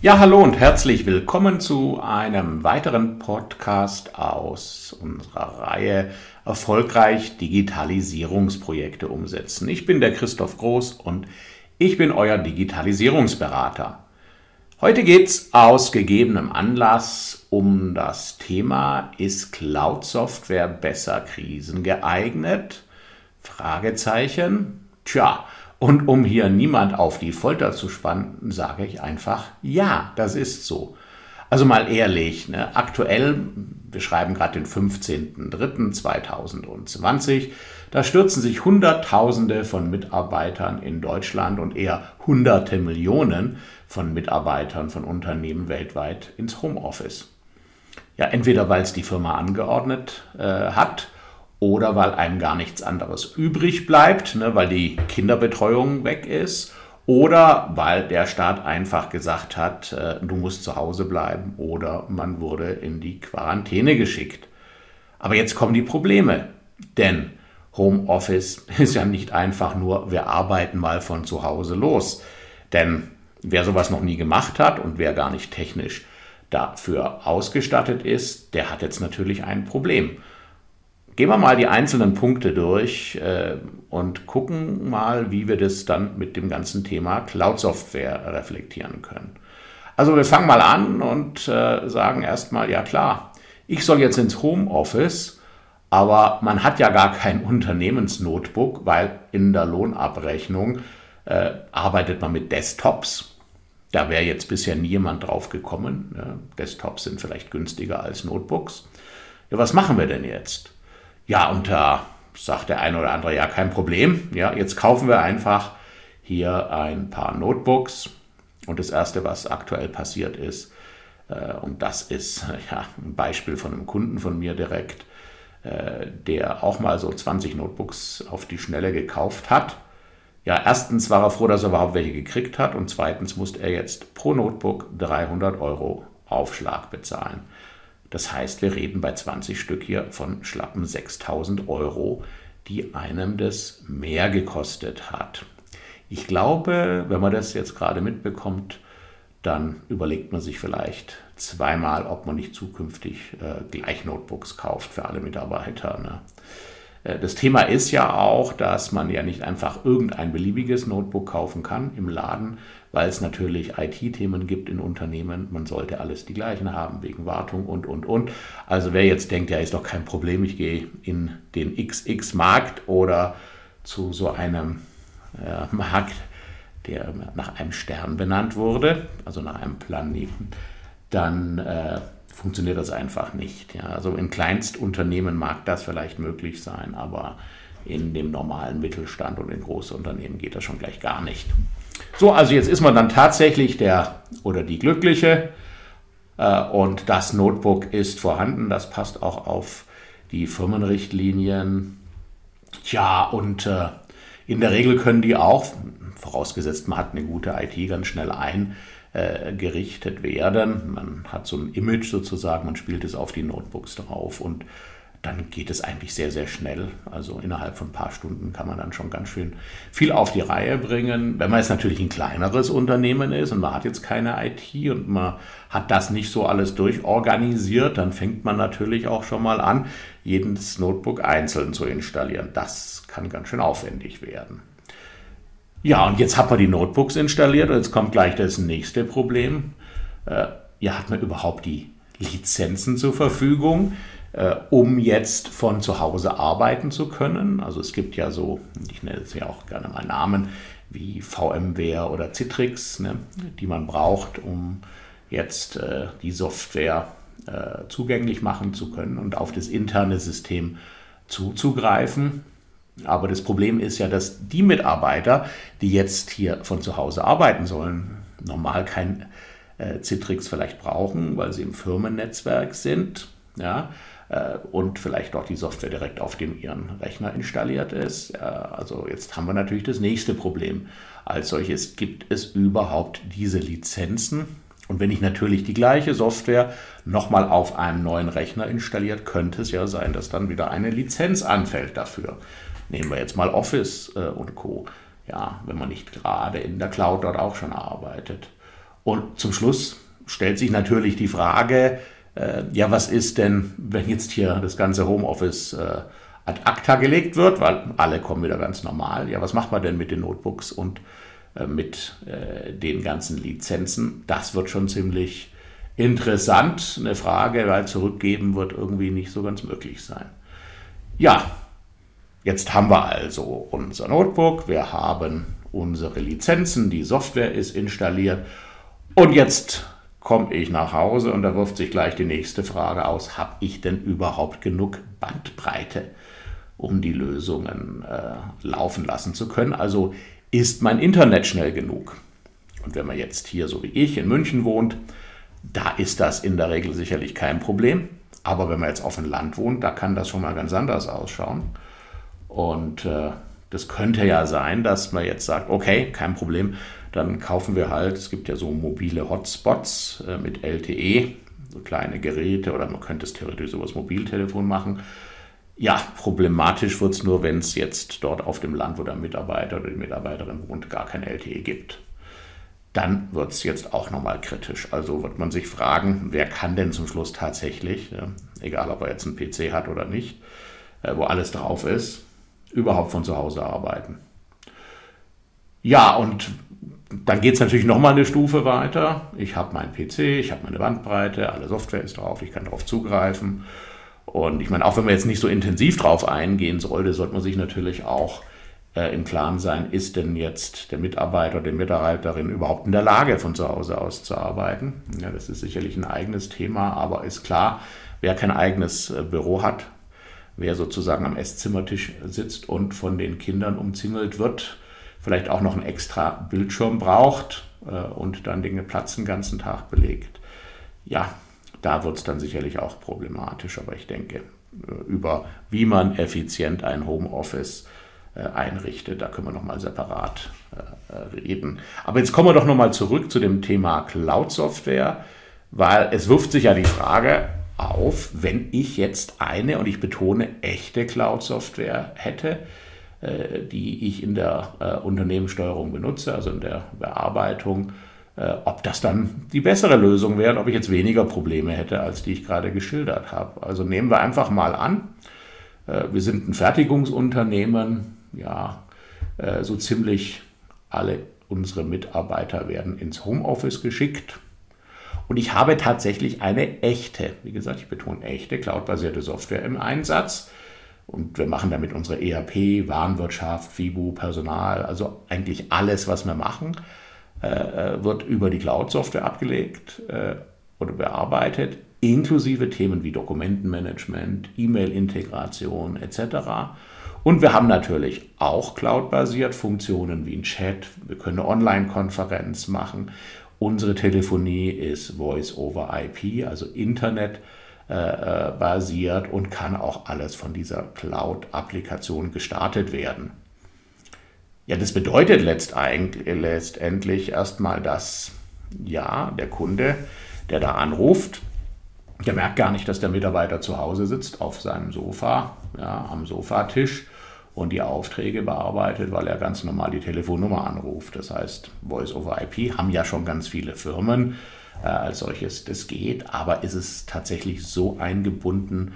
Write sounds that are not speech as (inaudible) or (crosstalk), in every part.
Ja, hallo und herzlich willkommen zu einem weiteren Podcast aus unserer Reihe Erfolgreich Digitalisierungsprojekte umsetzen. Ich bin der Christoph Groß und ich bin euer Digitalisierungsberater. Heute geht es aus gegebenem Anlass um das Thema, ist Cloud-Software besser krisengeeignet? Fragezeichen. Tja, und um hier niemand auf die Folter zu spannen, sage ich einfach, ja, das ist so. Also mal ehrlich, ne, aktuell, wir schreiben gerade den 15.03.2020, da stürzen sich Hunderttausende von Mitarbeitern in Deutschland und eher Hunderte Millionen von Mitarbeitern von Unternehmen weltweit ins Homeoffice. Ja, entweder weil es die Firma angeordnet äh, hat oder weil einem gar nichts anderes übrig bleibt, ne, weil die Kinderbetreuung weg ist oder weil der Staat einfach gesagt hat, äh, du musst zu Hause bleiben oder man wurde in die Quarantäne geschickt. Aber jetzt kommen die Probleme, denn Homeoffice (laughs) ist ja nicht einfach nur, wir arbeiten mal von zu Hause los. Denn wer sowas noch nie gemacht hat und wer gar nicht technisch dafür ausgestattet ist, der hat jetzt natürlich ein Problem. Gehen wir mal die einzelnen Punkte durch äh, und gucken mal, wie wir das dann mit dem ganzen Thema Cloud-Software reflektieren können. Also wir fangen mal an und äh, sagen erstmal, ja klar, ich soll jetzt ins Homeoffice, aber man hat ja gar kein (laughs) Unternehmensnotebook, weil in der Lohnabrechnung äh, arbeitet man mit Desktops. Da wäre jetzt bisher niemand drauf gekommen. Ne? Desktops sind vielleicht günstiger als Notebooks. Ja, was machen wir denn jetzt? Ja, und da sagt der eine oder andere, ja, kein Problem. Ja, jetzt kaufen wir einfach hier ein paar Notebooks. Und das Erste, was aktuell passiert ist, äh, und das ist (laughs) ja, ein Beispiel von einem Kunden von mir direkt, äh, der auch mal so 20 Notebooks auf die Schnelle gekauft hat. Ja, erstens war er froh, dass er überhaupt welche gekriegt hat und zweitens musste er jetzt pro Notebook 300 Euro Aufschlag bezahlen. Das heißt, wir reden bei 20 Stück hier von schlappen 6000 Euro, die einem das mehr gekostet hat. Ich glaube, wenn man das jetzt gerade mitbekommt, dann überlegt man sich vielleicht zweimal, ob man nicht zukünftig äh, gleich Notebooks kauft für alle Mitarbeiter. Ne? Äh, das Thema ist ja auch, dass man ja nicht einfach irgendein beliebiges Notebook kaufen kann im Laden, weil es natürlich IT-Themen gibt in Unternehmen. Man sollte alles die gleichen haben, wegen Wartung und, und, und. Also wer jetzt denkt, ja, ist doch kein Problem, ich gehe in den XX-Markt oder zu so einem äh, Markt, der nach einem Stern benannt wurde, also nach einem Planeten, dann äh, funktioniert das einfach nicht. Ja. Also in Kleinstunternehmen mag das vielleicht möglich sein, aber in dem normalen Mittelstand und in Großunternehmen geht das schon gleich gar nicht. So, also jetzt ist man dann tatsächlich der oder die Glückliche äh, und das Notebook ist vorhanden. Das passt auch auf die Firmenrichtlinien. Tja, und äh, in der Regel können die auch, vorausgesetzt man hat eine gute IT, ganz schnell eingerichtet werden. Man hat so ein Image sozusagen, man spielt es auf die Notebooks drauf und dann geht es eigentlich sehr, sehr schnell. Also innerhalb von ein paar Stunden kann man dann schon ganz schön viel auf die Reihe bringen. Wenn man jetzt natürlich ein kleineres Unternehmen ist und man hat jetzt keine IT und man hat das nicht so alles durchorganisiert, dann fängt man natürlich auch schon mal an, jedes Notebook einzeln zu installieren. Das kann ganz schön aufwendig werden. Ja, und jetzt hat man die Notebooks installiert und jetzt kommt gleich das nächste Problem. Äh, ja, hat man überhaupt die Lizenzen zur Verfügung? Äh, um jetzt von zu Hause arbeiten zu können. Also es gibt ja so, ich nenne es ja auch gerne mal Namen, wie VMware oder Citrix, ne, die man braucht, um jetzt äh, die Software äh, zugänglich machen zu können und auf das interne System zuzugreifen. Aber das Problem ist ja, dass die Mitarbeiter, die jetzt hier von zu Hause arbeiten sollen, normal kein äh, Citrix vielleicht brauchen, weil sie im Firmennetzwerk sind. Ja, und vielleicht auch die Software direkt auf dem ihren Rechner installiert ist. Äh, also jetzt haben wir natürlich das nächste Problem. Als solches gibt es überhaupt diese Lizenzen. Und wenn ich natürlich die gleiche Software nochmal auf einem neuen Rechner installiert, könnte es ja sein, dass dann wieder eine Lizenz anfällt dafür. Nehmen wir jetzt mal Office äh, und Co. Ja, wenn man nicht gerade in der Cloud dort auch schon arbeitet. Und zum Schluss stellt sich natürlich die Frage, äh, ja, was ist denn, wenn jetzt hier das ganze Homeoffice äh, ad acta gelegt wird, weil alle kommen wieder ganz normal. Ja, was macht man denn mit den Notebooks und äh, mit äh, den ganzen Lizenzen? Das wird schon ziemlich interessant. Eine Frage, weil zurückgeben wird irgendwie nicht so ganz möglich sein. Ja, jetzt haben wir also unser Notebook, wir haben unsere Lizenzen, die Software ist installiert und jetzt komme ich nach Hause und da wirft sich gleich die nächste Frage aus, habe ich denn überhaupt genug Bandbreite? um die Lösungen äh, laufen lassen zu können. Also ist mein Internet schnell genug? Und wenn man jetzt hier, so wie ich, in München wohnt, da ist das in der Regel sicherlich kein Problem. Aber wenn man jetzt auf dem Land wohnt, da kann das schon mal ganz anders ausschauen. Und äh, das könnte ja sein, dass man jetzt sagt, okay, kein Problem, dann kaufen wir halt, es gibt ja so mobile Hotspots äh, mit LTE, so kleine Geräte oder man könnte es theoretisch über das Mobiltelefon machen. Ja, problematisch wird es nur, wenn es jetzt dort auf dem Land, wo der Mitarbeiter oder die Mitarbeiterin wohnt, gar kein LTE gibt. Dann wird es jetzt auch nochmal kritisch. Also wird man sich fragen, wer kann denn zum Schluss tatsächlich, ja, egal ob er jetzt einen PC hat oder nicht, äh, wo alles drauf ist, überhaupt von zu Hause arbeiten. Ja, und dann geht es natürlich nochmal eine Stufe weiter. Ich habe meinen PC, ich habe meine Bandbreite, alle Software ist drauf, ich kann darauf zugreifen. Und ich meine, auch wenn man jetzt nicht so intensiv drauf eingehen sollte, sollte man sich natürlich auch äh, im Klaren sein, ist denn jetzt der Mitarbeiter, die Mitarbeiterin überhaupt in der Lage, von zu Hause aus zu arbeiten? Ja, das ist sicherlich ein eigenes Thema, aber ist klar, wer kein eigenes äh, Büro hat, wer sozusagen am Esszimmertisch sitzt und von den Kindern umzingelt wird, vielleicht auch noch einen extra Bildschirm braucht äh, und dann den Platz den ganzen Tag belegt. Ja, da wird es dann sicherlich auch problematisch, aber ich denke, äh, über wie man effizient ein Homeoffice äh, einrichtet, da können wir nochmal separat äh, reden. Aber jetzt kommen wir doch nochmal zurück zu dem Thema Cloud-Software, weil es wirft sich ja die Frage auf, wenn ich jetzt eine, und ich betone, echte Cloud-Software hätte, die ich in der Unternehmenssteuerung benutze, also in der Bearbeitung äh, ob das dann die bessere Lösung wäre und ob ich jetzt weniger Probleme hätte, als die ich gerade geschildert habe. Also nehmen wir einfach mal an, äh, wir sind ein Fertigungsunternehmen, ja, äh, so ziemlich alle unsere Mitarbeiter werden ins Homeoffice geschickt. Und ich habe tatsächlich eine echte, wie gesagt, ich betone echte, cloudbasierte Software im Einsatz. Und wir machen damit unsere ERP, Warenwirtschaft, FIBU, Personal, also eigentlich alles, was wir machen. Äh, wird über die Cloud-Software abgelegt äh, oder bearbeitet, inklusive Themen wie Dokumentenmanagement, E-Mail-Integration etc. Und wir haben natürlich auch cloud-basiert Funktionen wie ein Chat, wir können eine Online-Konferenz machen. Unsere Telefonie ist Voice over IP, also Internet äh, basiert und kann auch alles von dieser Cloud-Applikation gestartet werden. Ja, das bedeutet letztendlich erstmal, dass ja, der Kunde, der da anruft, der merkt gar nicht, dass der Mitarbeiter zu Hause sitzt auf seinem Sofa, ja, am Sofatisch und die Aufträge bearbeitet, weil er ganz normal die Telefonnummer anruft. Das heißt, Voice over IP haben ja schon ganz viele Firmen äh, als solches. Das geht, aber ist es tatsächlich so eingebunden,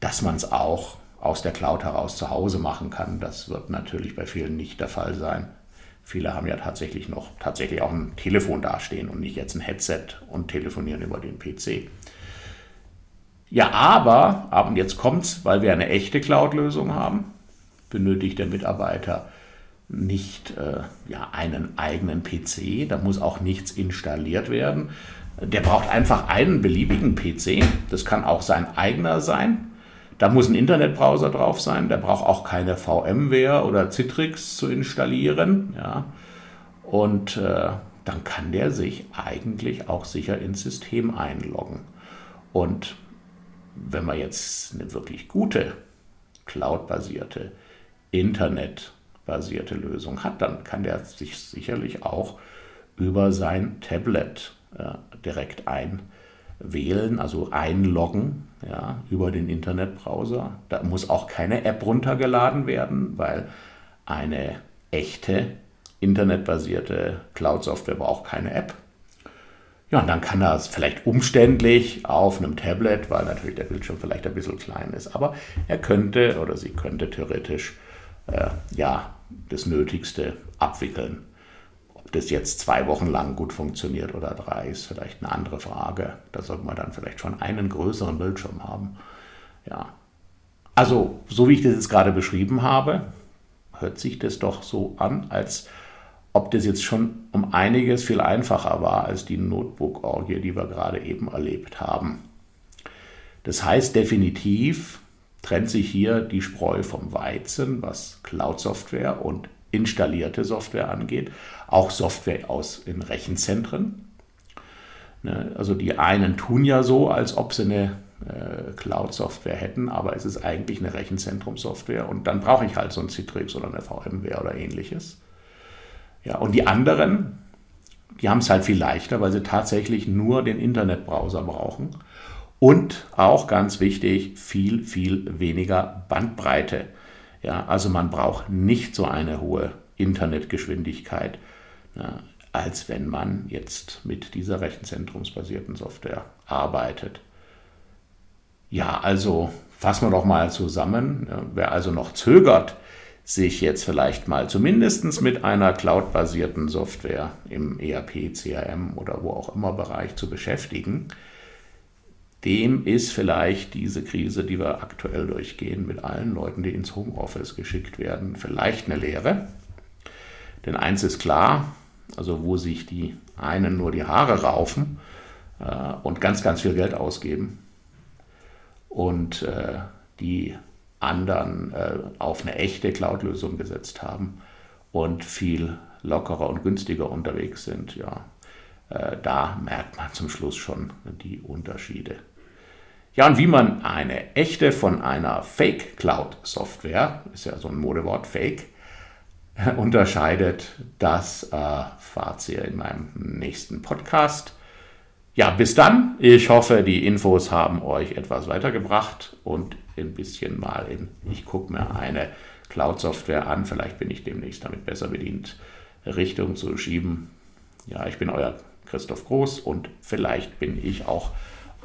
dass man es auch aus der Cloud heraus zu Hause machen kann. Das wird natürlich bei vielen nicht der Fall sein. Viele haben ja tatsächlich noch tatsächlich auch ein Telefon dastehen und nicht jetzt ein Headset und telefonieren über den PC. Ja, aber, aber jetzt kommt's, weil wir eine echte Cloud-Lösung haben, benötigt der Mitarbeiter nicht äh, ja, einen eigenen PC, da muss auch nichts installiert werden. Der braucht einfach einen beliebigen PC, das kann auch sein eigener sein, da muss ein Internetbrowser drauf sein, der braucht auch keine VMware oder Citrix zu installieren. Ja. Und äh, dann kann der sich eigentlich auch sicher ins System einloggen. Und wenn man jetzt eine wirklich gute Cloud-basierte, Internet-basierte Lösung hat, dann kann der sich sicherlich auch über sein Tablet äh, direkt einloggen wählen, also einloggen ja, über den Internetbrowser. Da muss auch keine App runtergeladen werden, weil eine echte internetbasierte Cloud-Software braucht keine App. Ja, und dann kann er es vielleicht umständlich auf einem Tablet, weil natürlich der Bildschirm vielleicht ein bisschen klein ist, aber er könnte oder sie könnte theoretisch äh, ja, das Nötigste abwickeln. Ob das jetzt zwei Wochen lang gut funktioniert oder drei, ist vielleicht eine andere Frage. Da sollte man dann vielleicht schon einen größeren Bildschirm haben. Ja. Also, so wie ich das jetzt gerade beschrieben habe, hört sich das doch so an, als ob das jetzt schon um einiges viel einfacher war als die Notebook-Orgie, die wir gerade eben erlebt haben. Das heißt definitiv trennt sich hier die Spreu vom Weizen, was Cloud-Software und installierte Software angeht, auch Software aus in Rechenzentren. Ne, also die einen tun ja so, als ob sie eine äh, Cloud-Software hätten, aber es ist eigentlich eine Rechenzentrum-Software und dann brauche ich halt so ein Citrix oder eine VMware oder ähnliches. Ja, und die anderen, die haben es halt viel leichter, weil sie tatsächlich nur den Internetbrowser brauchen. Und auch ganz wichtig, viel, viel weniger Bandbreite. Ja, also man braucht nicht so eine hohe Internetgeschwindigkeit, ja, als wenn man jetzt mit dieser rechenzentrumsbasierten Software arbeitet. Ja, also fassen wir doch mal zusammen. Ja, wer also noch zögert, sich jetzt vielleicht mal zumindest mit einer cloud-basierten Software im ERP, CRM oder wo auch immer Bereich zu beschäftigen, dem ist vielleicht diese Krise, die wir aktuell durchgehen, mit allen Leuten, die ins Homeoffice geschickt werden, vielleicht eine Lehre. Denn eins ist klar, also wo sich die einen nur die Haare raufen äh, und ganz, ganz viel Geld ausgeben und äh, die anderen äh, auf eine echte Cloud-Lösung gesetzt haben und viel lockerer und günstiger unterwegs sind, ja, da merkt man zum Schluss schon die Unterschiede. Ja, und wie man eine echte von einer Fake-Cloud-Software, ist ja so ein Modewort, Fake, (laughs) unterscheidet, das äh, ihr in meinem nächsten Podcast. Ja, bis dann. Ich hoffe, die Infos haben euch etwas weitergebracht und ein bisschen mal in, ich gucke mir eine Cloud-Software an, vielleicht bin ich demnächst damit besser bedient, Richtung zu schieben. Ja, ich bin euer Christoph Groß und vielleicht bin ich auch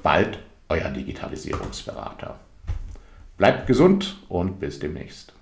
bald euer Digitalisierungsberater. Bleibt gesund und bis demnächst.